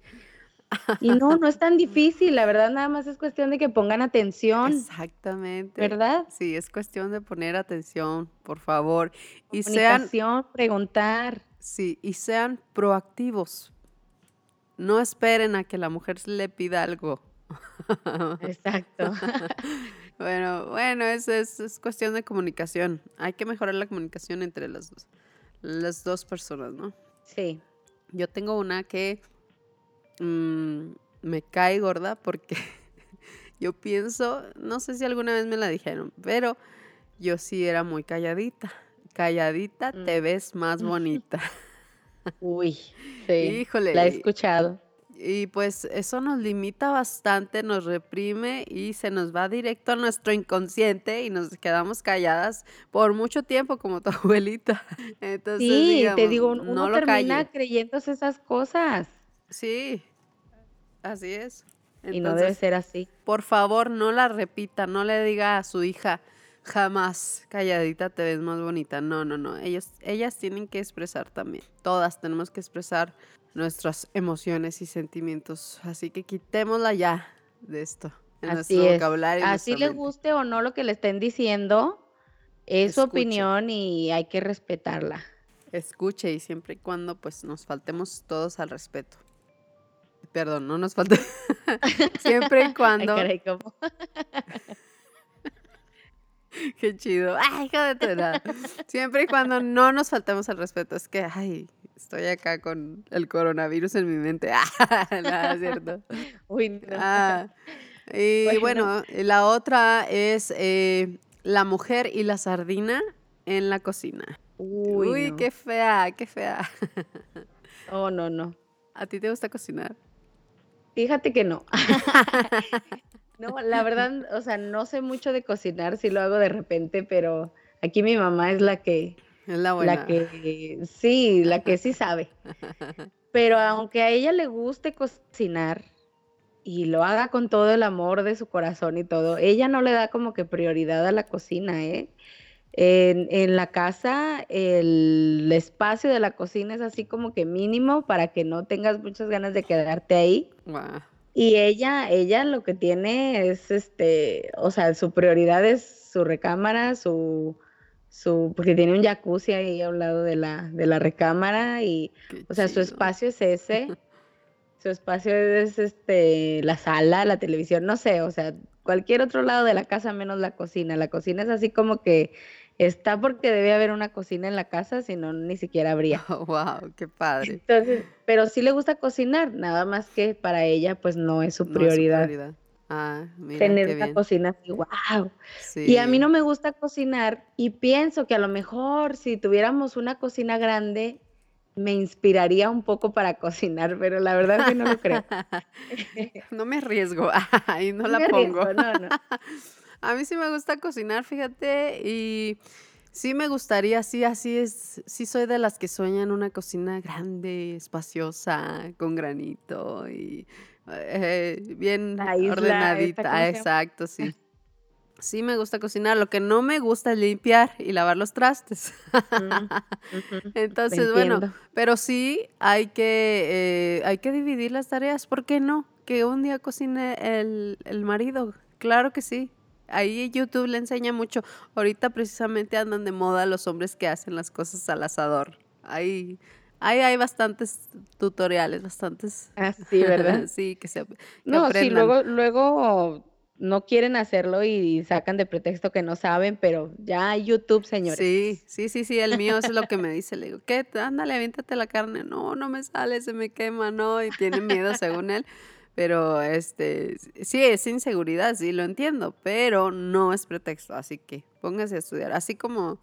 S2: Y no, no es tan difícil, la verdad nada más es cuestión de que pongan atención.
S1: Exactamente.
S2: ¿Verdad?
S1: Sí, es cuestión de poner atención, por favor.
S2: Y sean preguntar.
S1: Sí, y sean proactivos, no esperen a que la mujer le pida algo.
S2: Exacto.
S1: bueno, bueno, es, es, cuestión de comunicación. Hay que mejorar la comunicación entre las dos, las dos personas, ¿no?
S2: Sí.
S1: Yo tengo una que mm, me cae gorda porque yo pienso, no sé si alguna vez me la dijeron, pero yo sí era muy calladita calladita
S2: Mm.
S1: te ves más bonita.
S2: Uy, sí,
S1: Híjole.
S2: la he escuchado.
S1: Y pues eso nos limita bastante, nos reprime y se nos va directo a nuestro inconsciente y nos quedamos calladas por mucho tiempo como tu abuelita. Entonces,
S2: Sí, te digo,
S1: no
S2: uno
S1: lo
S2: termina
S1: calle.
S2: creyéndose esas cosas
S1: Sí, así es.
S2: y no debe ser así.
S1: por favor, no la repita, no le diga a su hija jamás calladita te ves más bonita. No, no, no. Ellos, ellas tienen que expresar también. Todas tenemos que expresar nuestras emociones y sentimientos. Así que quitémosla ya de esto. En
S2: Así
S1: nuestro
S2: es.
S1: vocabulario.
S2: Así
S1: nuestra
S2: le
S1: mente.
S2: guste o no lo que le estén diciendo, es su opinión y hay que respetarla.
S1: Escuche y siempre y cuando pues nos faltemos todos al respeto. Perdón, no nos falte. siempre y
S2: Ay,
S1: cuando. Qué chido. Ay, hijo de tu edad. Siempre y cuando no nos faltemos al respeto. Es que, ay, estoy acá con el coronavirus en mi mente. Ah, no, es cierto.
S2: Uy, no.
S1: Ah, y
S2: Bueno.
S1: bueno, la otra es eh, la mujer y la sardina en la cocina.
S2: Uy,
S1: Uy,
S2: no.
S1: qué fea, qué fea.
S2: Oh, no, no.
S1: ¿A ti te gusta cocinar?
S2: Fíjate que no. No, la verdad, o sea, no sé mucho de cocinar, sí lo hago de repente, pero aquí mi mamá es la que,
S1: Es la buena.
S2: la que, sí, la que sí sabe. Pero aunque a ella le guste cocinar y lo haga con todo el amor de su corazón y todo, ella no le da como que prioridad a la cocina, ¿eh? En, en la casa, el espacio de la cocina es así como que mínimo para que no tengas muchas ganas de quedarte ahí.
S1: Guau.
S2: Y ella, ella lo que tiene es este, o sea, su prioridad es su recámara, su, su, porque tiene un jacuzzi ahí a un lado de la, de la recámara y,
S1: Qué
S2: o sea, su espacio es ese, su espacio es este, la sala, la televisión, no sé, o sea, cualquier otro lado de la casa menos la cocina. La cocina es así como que está porque debe haber una cocina en la casa, si no, ni siquiera habría.
S1: wow, qué padre.
S2: Entonces, pero sí le gusta cocinar, nada más que para ella pues no es su
S1: No es su
S2: prioridad
S1: prioridad. Ah, mira,
S2: tener
S1: qué
S2: una
S1: bien.
S2: cocina así, wow. Y a mí
S1: Sí.
S2: no me gusta cocinar y pienso que a lo mejor si tuviéramos una cocina grande me inspiraría un poco para cocinar, pero la verdad que no lo creo.
S1: No me arriesgo, ahí no
S2: No
S1: la
S2: me
S1: pongo.
S2: arriesgo, no, no.
S1: A mí sí me gusta cocinar, fíjate, y sí me gustaría, sí, así es, sí soy de las que sueñan una cocina grande, espaciosa, con granito y eh, bien
S2: La isla esta,
S1: ordenadita, exacto, sí. Sí me gusta cocinar, lo que no me gusta es limpiar y lavar los trastes.
S2: Mm,
S1: Entonces, bueno, pero sí hay que, eh, hay que dividir las tareas. ¿Por qué no? Que un día cocine el, el marido. Claro que sí. Ahí YouTube le enseña mucho. Ahorita precisamente andan de moda los hombres que hacen las cosas al asador. Ahí, ahí hay bastantes tutoriales, bastantes.
S2: Ah, sí, ¿verdad?
S1: sí, que se que
S2: No, sí,
S1: aprendan.
S2: luego, luego no quieren hacerlo y sacan de pretexto que no saben, pero ya hay YouTube, señores.
S1: Sí, sí, sí, sí, el mío es lo que me dice. Le digo, ¿qué? Ándale, aviéntate la carne. No, no me sale, se me quema, no. Y tiene miedo según él. Pero, este, sí, es inseguridad, sí, lo entiendo, pero no es pretexto. Así que póngase a estudiar. Así como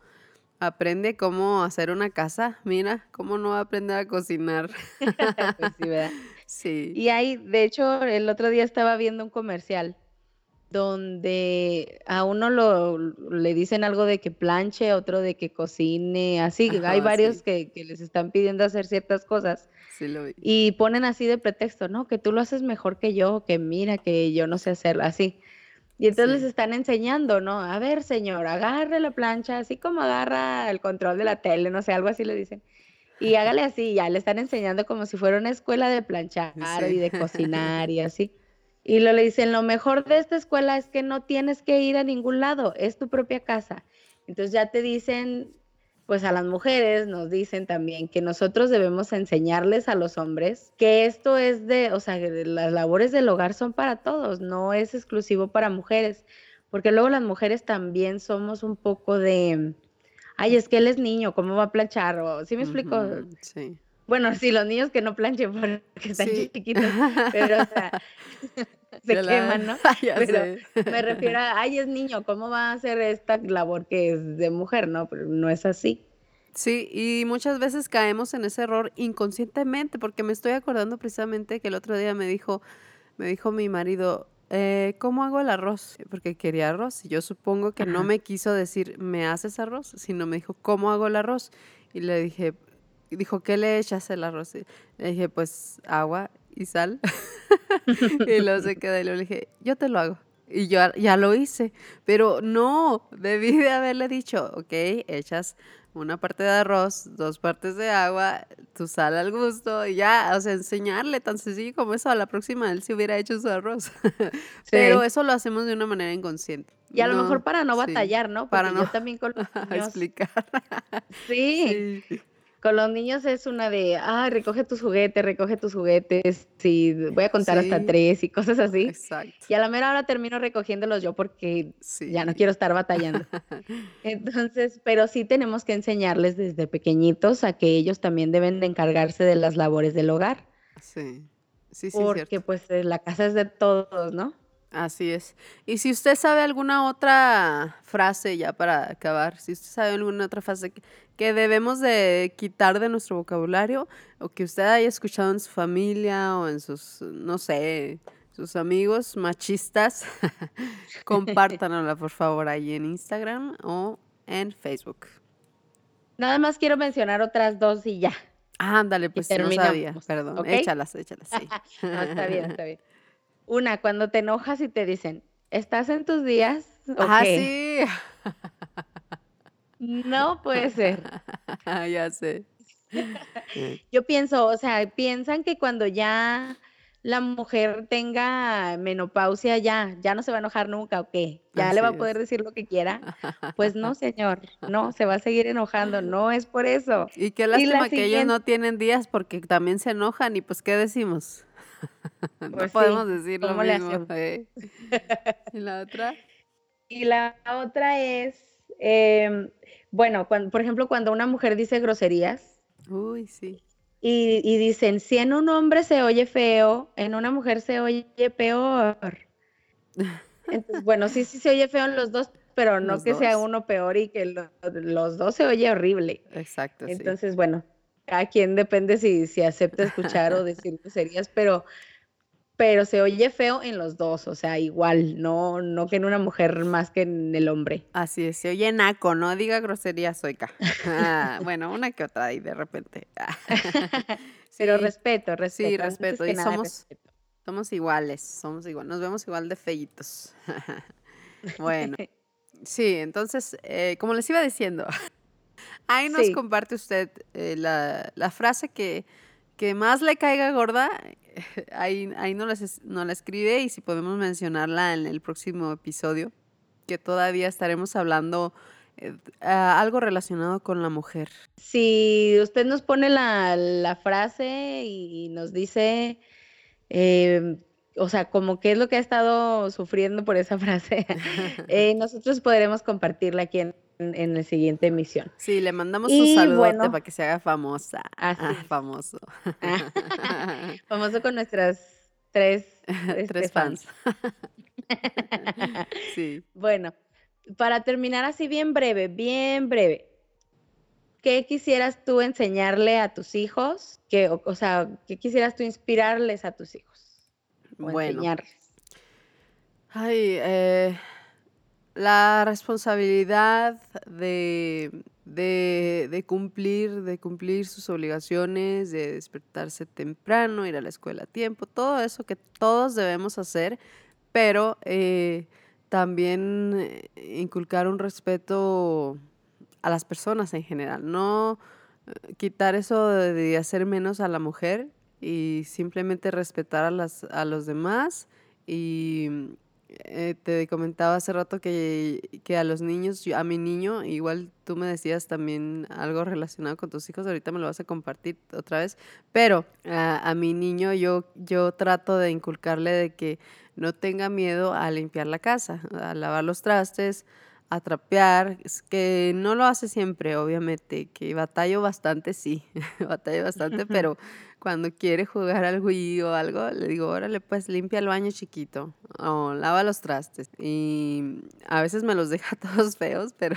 S1: aprende cómo hacer una casa, mira, cómo no va a aprender a cocinar.
S2: Pues sí, ¿verdad?
S1: Sí.
S2: Y hay, de hecho, el otro día estaba viendo un comercial donde a uno lo, le dicen algo de que planche, otro de que cocine, así, hay varios
S1: sí,
S2: que, que les están pidiendo hacer ciertas cosas
S1: sí lo vi.
S2: y ponen así de pretexto, no, que tú lo haces mejor que yo, que mira, que yo no sé hacerlo, así. Y entonces les están enseñando, ¿no? A ver, señor, agarre la plancha, así como agarra el control de la tele, no sé, algo así le dicen. Y hágale así, ya le están enseñando como si fuera una escuela de planchar y de cocinar y así. Y lo le dicen, lo mejor de esta escuela es que no tienes que ir a ningún lado, es tu propia casa. Entonces ya te dicen, pues a las mujeres nos dicen también que nosotros debemos enseñarles a los hombres que esto es de, o sea, que las labores del hogar son para todos, no es exclusivo para mujeres, porque luego las mujeres también somos un poco de, ay, es que él es niño, ¿cómo va a planchar? ¿Sí me explico?
S1: Sí.
S2: Bueno, sí, los niños que no planchen porque están
S1: Sí.
S2: chiquitos, pero o sea, se queman, ¿no? Pero me refiero a, ay, es niño, ¿cómo va a hacer esta labor que es de mujer, no? Pero no es así.
S1: Sí, y muchas veces caemos en ese error inconscientemente, porque me estoy acordando precisamente que el otro día me dijo, me dijo mi marido, eh, ¿cómo hago el arroz? Porque quería arroz. Y yo supongo que no me quiso decir, ¿me haces arroz? Sino me dijo, ¿cómo hago el arroz? Y le dije, dijo, ¿qué le echas el arroz? Y le dije, pues agua y sal. y luego se quedó y le dije, yo te lo hago. Y yo ya lo hice, pero no, debí de haberle dicho, ok, echas una parte de arroz, dos partes de agua, tu sal al gusto, y ya, o sea, enseñarle tan sencillo como eso, a la próxima él se hubiera hecho su arroz. Pero eso lo hacemos de una manera inconsciente.
S2: Y a lo mejor para no batallar, ¿no? para no yo también con los
S1: explicar.
S2: sí. sí. Con los niños es una de, ah, recoge tus juguetes, recoge tus juguetes, sí, voy a contar hasta tres y cosas así. Exacto. Y a la mera hora termino recogiéndolos yo porque ya no quiero estar batallando. Entonces, pero sí tenemos que enseñarles desde pequeñitos a que ellos también deben de encargarse de las labores del hogar.
S1: Sí, sí, sí.
S2: Porque pues eh, la casa es de todos, ¿no?
S1: Así es. Y si usted sabe alguna otra frase, ya para acabar, si usted sabe alguna otra frase que, debemos de quitar de nuestro vocabulario o que usted haya escuchado en su familia o en sus, no sé, sus amigos machistas, compártanosla por favor ahí en Instagram o en Facebook.
S2: Nada más quiero mencionar otras dos y ya.
S1: ándale, pues no sabía. Perdón, échalas, échalas, sí.
S2: está bien, está bien. Una, cuando te enojas y te dicen, ¿estás en tus días?
S1: Ah, sí.
S2: No puede ser.
S1: ya sé.
S2: Yo pienso, o sea, piensan que cuando ya la mujer tenga menopausia, ya, ya no se va a enojar nunca, ¿o qué? Ya le va a poder decir lo que quiera. Pues no, señor, no, se va a seguir enojando, no es por eso.
S1: Y qué lástima que ellos no tienen días porque también se enojan y pues, ¿qué decimos? no pues podemos decir lo mismo. ¿eh? ¿Y la otra?
S2: Y la otra es, em, bueno, cuando, por ejemplo, cuando una mujer dice groserías.
S1: Uy, sí.
S2: Y, y, dicen, si en un hombre se oye feo, en una mujer se oye peor. Entonces, bueno, sí, sí se oye feo en los dos, pero no que sea uno peor y que los dos se oye horrible.
S1: Exacto.
S2: Entonces, bueno, a quien depende si, si acepta escuchar o decir groserías, pero, pero se oye feo en los dos, o sea, igual, no, no que en una mujer más que en el hombre.
S1: Así es, se oye naco, no diga groserías, soica. Ah, bueno, una que otra ahí de repente.
S2: Pero respeto, respeto.
S1: Sí, respeto. Y somos, somos iguales, somos igual, nos vemos igual de feitos. bueno, sí, entonces, eh, como les iba diciendo, Ahí nos comparte usted eh, la, la, frase que, que, más le caiga gorda. Ahí, ahí no, no la escribe y si podemos mencionarla en el próximo episodio, que todavía estaremos hablando eh, algo relacionado con la mujer.
S2: Si usted nos pone la, la frase y nos dice, eh, o sea, como qué es lo que ha estado sufriendo por esa frase, nosotros podremos compartirla aquí en en, la siguiente emisión.
S1: Sí, le mandamos un saludote para que se haga famosa. Ah, famoso.
S2: famoso con nuestras tres,
S1: este, tres fans.
S2: sí. Bueno, para terminar así bien breve, bien breve. ¿Qué quisieras tú enseñarle a tus hijos? ¿Qué, o, sea, ¿qué quisieras tú inspirarles a tus hijos? O bueno. enseñarles.
S1: Ay, eh, la responsabilidad de, de, cumplir, de cumplir sus obligaciones, de despertarse temprano, ir a la escuela a tiempo, todo eso que todos debemos hacer, pero eh, también eh, inculcar un respeto a las personas en general, no eh, quitar eso de, hacer menos a la mujer y simplemente respetar a, las, a los demás y eh, te comentaba hace rato que, que a los niños, a mi niño, igual tú me decías también algo relacionado con tus hijos, ahorita me lo vas a compartir otra vez, pero a, a mi niño yo, yo trato de inculcarle de que no tenga miedo a limpiar la casa, a lavar los trastes, a trapear, que no lo hace siempre, obviamente, que batallo bastante, sí, batallo bastante, pero cuando quiere jugar al Wii o algo, le digo, órale, pues limpia el baño chiquito o lava los trastes. Y a veces me los deja todos feos, pero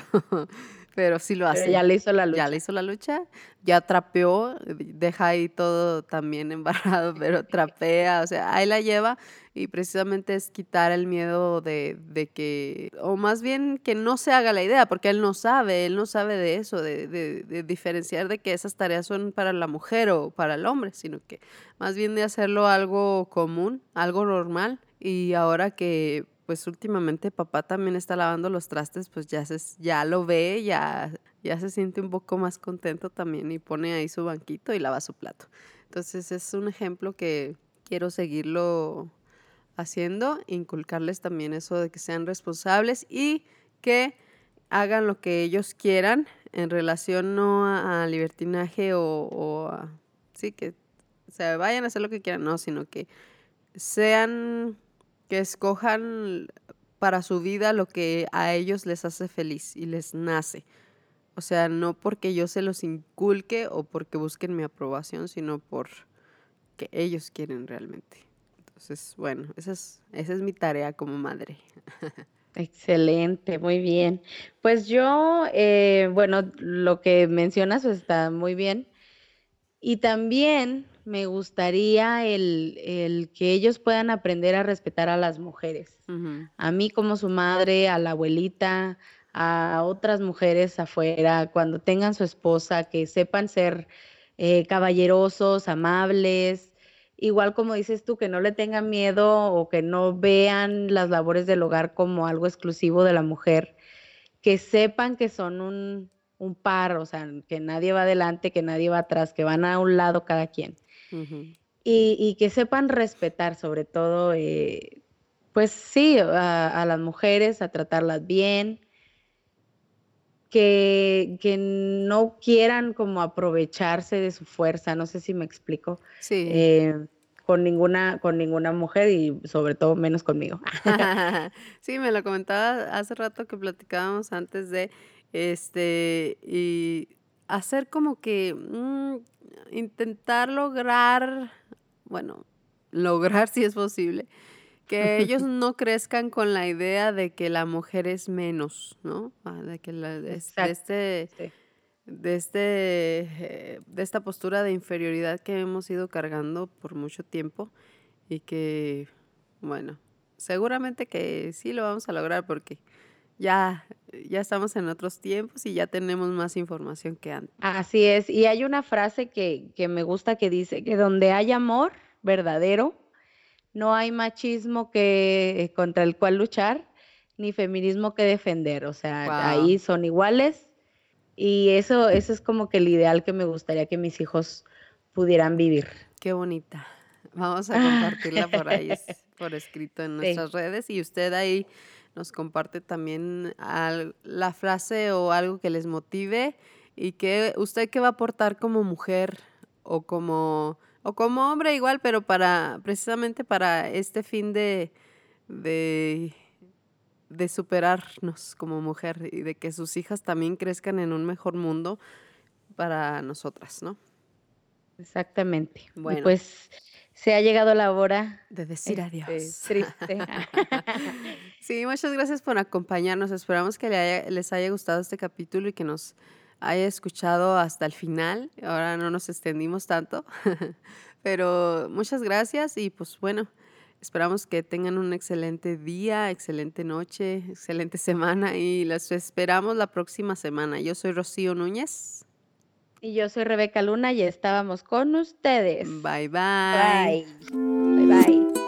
S1: pero sí lo hace.
S2: ya le hizo la lucha.
S1: Ya le hizo la lucha, ya trapeó, deja ahí todo también embarrado, pero trapea, o sea, ahí la lleva y precisamente es quitar el miedo de, de, que, o más bien que no se haga la idea, porque él no sabe, él no sabe de eso, de, diferenciar de que esas tareas son para la mujer o para el hombre, sino que más bien de hacerlo algo común, algo normal. Y ahora que pues últimamente papá también está lavando los trastes, pues ya, se, ya lo ve, ya, ya se siente un poco más contento también y pone ahí su banquito y lava su plato. Entonces es un ejemplo que quiero seguirlo haciendo, inculcarles también eso de que sean responsables y que hagan lo que ellos quieran en relación no a, libertinaje o, o a, sí, que se vayan a hacer lo que quieran, no, sino que sean que escojan para su vida lo que a ellos les hace feliz y les nace. O sea, no porque yo se los inculque o porque busquen mi aprobación, sino por que ellos quieren realmente. Entonces, bueno, esa es, esa es mi tarea como madre.
S2: Excelente, muy bien. Pues yo, eh, bueno, lo que mencionas está muy bien. Y también me gustaría el, que ellos puedan aprender a respetar a las mujeres. A mí como su madre, a la abuelita, a otras mujeres afuera, cuando tengan su esposa, que sepan ser eh, caballerosos, amables, igual como dices tú, que no le tengan miedo o que no vean las labores del hogar como algo exclusivo de la mujer, que sepan que son un, un par, o sea, que nadie va adelante, que nadie va atrás, que van a un lado cada quien. Y, que sepan respetar sobre todo, eh, pues sí, a, las mujeres, a tratarlas bien, que, que, no quieran como aprovecharse de su fuerza, no sé si me explico.
S1: Sí.
S2: Eh, con ninguna, con ninguna mujer y sobre todo menos conmigo.
S1: sí, me lo comentaba hace rato que platicábamos antes de este y hacer como que mm, intentar lograr, bueno, lograr si es posible, que ellos no crezcan con la idea de que la mujer es menos, ¿no? Ah, de que la, de, este, de este, eh, de esta postura de inferioridad que hemos ido cargando por mucho tiempo y que, bueno, seguramente que sí lo vamos a lograr porque ya, ya estamos en otros tiempos y ya tenemos más información que antes.
S2: Así es, y hay una frase que, que me gusta que dice que donde hay amor verdadero, no hay machismo que eh, contra el cual luchar, ni feminismo que defender, o sea, ahí son iguales y eso, eso es como que el ideal que me gustaría que mis hijos pudieran vivir.
S1: Qué bonita. Vamos a compartirla por ahí, por escrito en nuestras redes y usted ahí nos comparte también la frase o algo que les motive y que usted qué va a aportar como mujer o como o como hombre igual, pero para precisamente para este fin de, de de superarnos como mujer y de que sus hijas también crezcan en un mejor mundo para nosotras, ¿no?
S2: Exactamente. Bueno, pues se ha llegado la hora
S1: de decir este, adiós.
S2: Triste.
S1: sí, muchas gracias por acompañarnos. Esperamos que les haya gustado este capítulo y que nos haya escuchado hasta el final. Ahora no nos extendimos tanto, pero muchas gracias y pues bueno, esperamos que tengan un excelente día, excelente noche, excelente semana y los esperamos la próxima semana. Yo soy Rocío Núñez.
S2: Y yo soy Rebeca Luna y estábamos con ustedes.
S1: Bye bye.
S2: Bye. Bye bye.